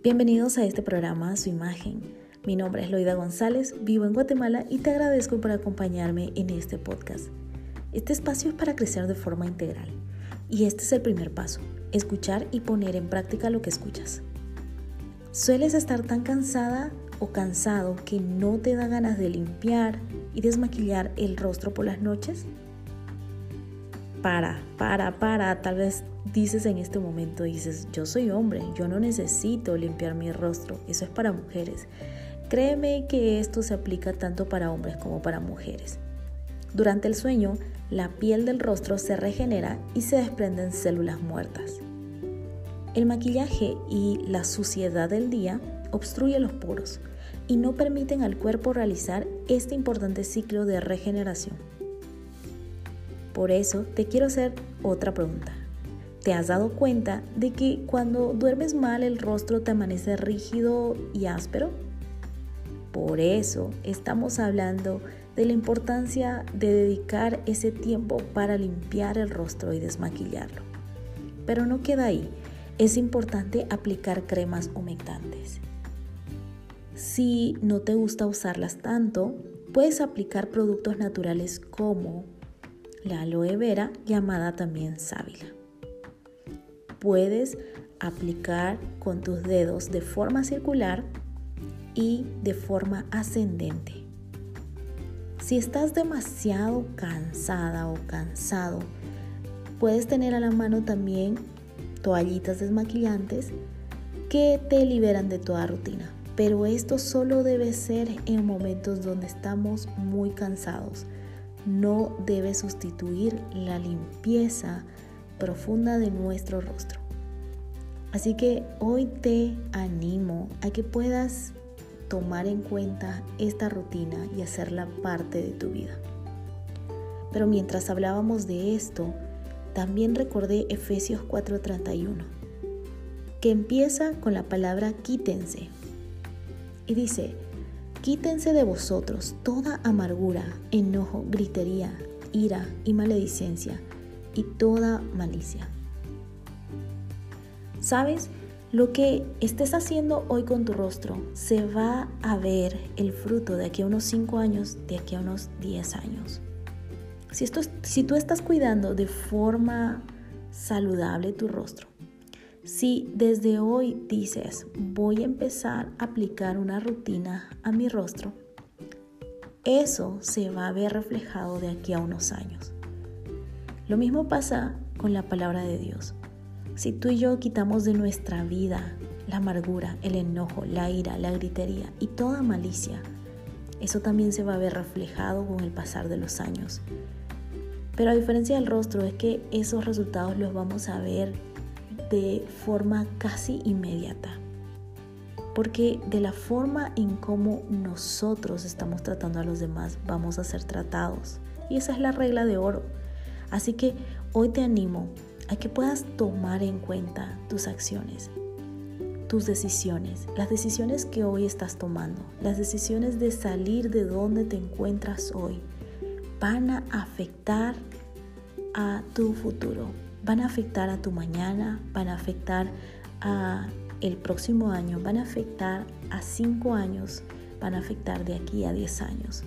Bienvenidos a este programa Su Imagen. Mi nombre es Loida González, vivo en Guatemala y te agradezco por acompañarme en este podcast. Este espacio es para crecer de forma integral y este es el primer paso, escuchar y poner en práctica lo que escuchas. ¿Sueles estar tan cansada o cansado que no te da ganas de limpiar y desmaquillar el rostro por las noches? Para, para, para, tal vez dices en este momento, dices, yo soy hombre, yo no necesito limpiar mi rostro, eso es para mujeres. Créeme que esto se aplica tanto para hombres como para mujeres. Durante el sueño, la piel del rostro se regenera y se desprenden células muertas. El maquillaje y la suciedad del día obstruyen los poros y no permiten al cuerpo realizar este importante ciclo de regeneración. Por eso te quiero hacer otra pregunta. ¿Te has dado cuenta de que cuando duermes mal el rostro te amanece rígido y áspero? Por eso estamos hablando de la importancia de dedicar ese tiempo para limpiar el rostro y desmaquillarlo. Pero no queda ahí, es importante aplicar cremas humectantes. Si no te gusta usarlas tanto, puedes aplicar productos naturales como la aloe vera, llamada también sábila. Puedes aplicar con tus dedos de forma circular y de forma ascendente. Si estás demasiado cansada o cansado, puedes tener a la mano también toallitas desmaquillantes que te liberan de toda rutina. Pero esto solo debe ser en momentos donde estamos muy cansados no debe sustituir la limpieza profunda de nuestro rostro. Así que hoy te animo a que puedas tomar en cuenta esta rutina y hacerla parte de tu vida. Pero mientras hablábamos de esto, también recordé Efesios 4:31, que empieza con la palabra quítense. Y dice, Quítense de vosotros toda amargura, enojo, gritería, ira y maledicencia y toda malicia. ¿Sabes? Lo que estés haciendo hoy con tu rostro se va a ver el fruto de aquí a unos 5 años, de aquí a unos 10 años. Si, esto, si tú estás cuidando de forma saludable tu rostro, si desde hoy dices, voy a empezar a aplicar una rutina a mi rostro, eso se va a ver reflejado de aquí a unos años. Lo mismo pasa con la palabra de Dios. Si tú y yo quitamos de nuestra vida la amargura, el enojo, la ira, la gritería y toda malicia, eso también se va a ver reflejado con el pasar de los años. Pero a diferencia del rostro es que esos resultados los vamos a ver de forma casi inmediata. Porque de la forma en cómo nosotros estamos tratando a los demás, vamos a ser tratados. Y esa es la regla de oro. Así que hoy te animo a que puedas tomar en cuenta tus acciones, tus decisiones, las decisiones que hoy estás tomando, las decisiones de salir de donde te encuentras hoy, van a afectar a tu futuro, van a afectar a tu mañana, van a afectar a el próximo año, van a afectar a cinco años, van a afectar de aquí a 10 años.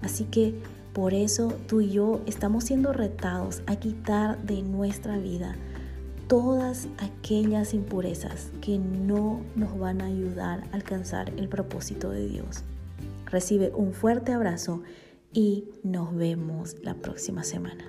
Así que por eso tú y yo estamos siendo retados a quitar de nuestra vida todas aquellas impurezas que no nos van a ayudar a alcanzar el propósito de Dios. Recibe un fuerte abrazo y nos vemos la próxima semana.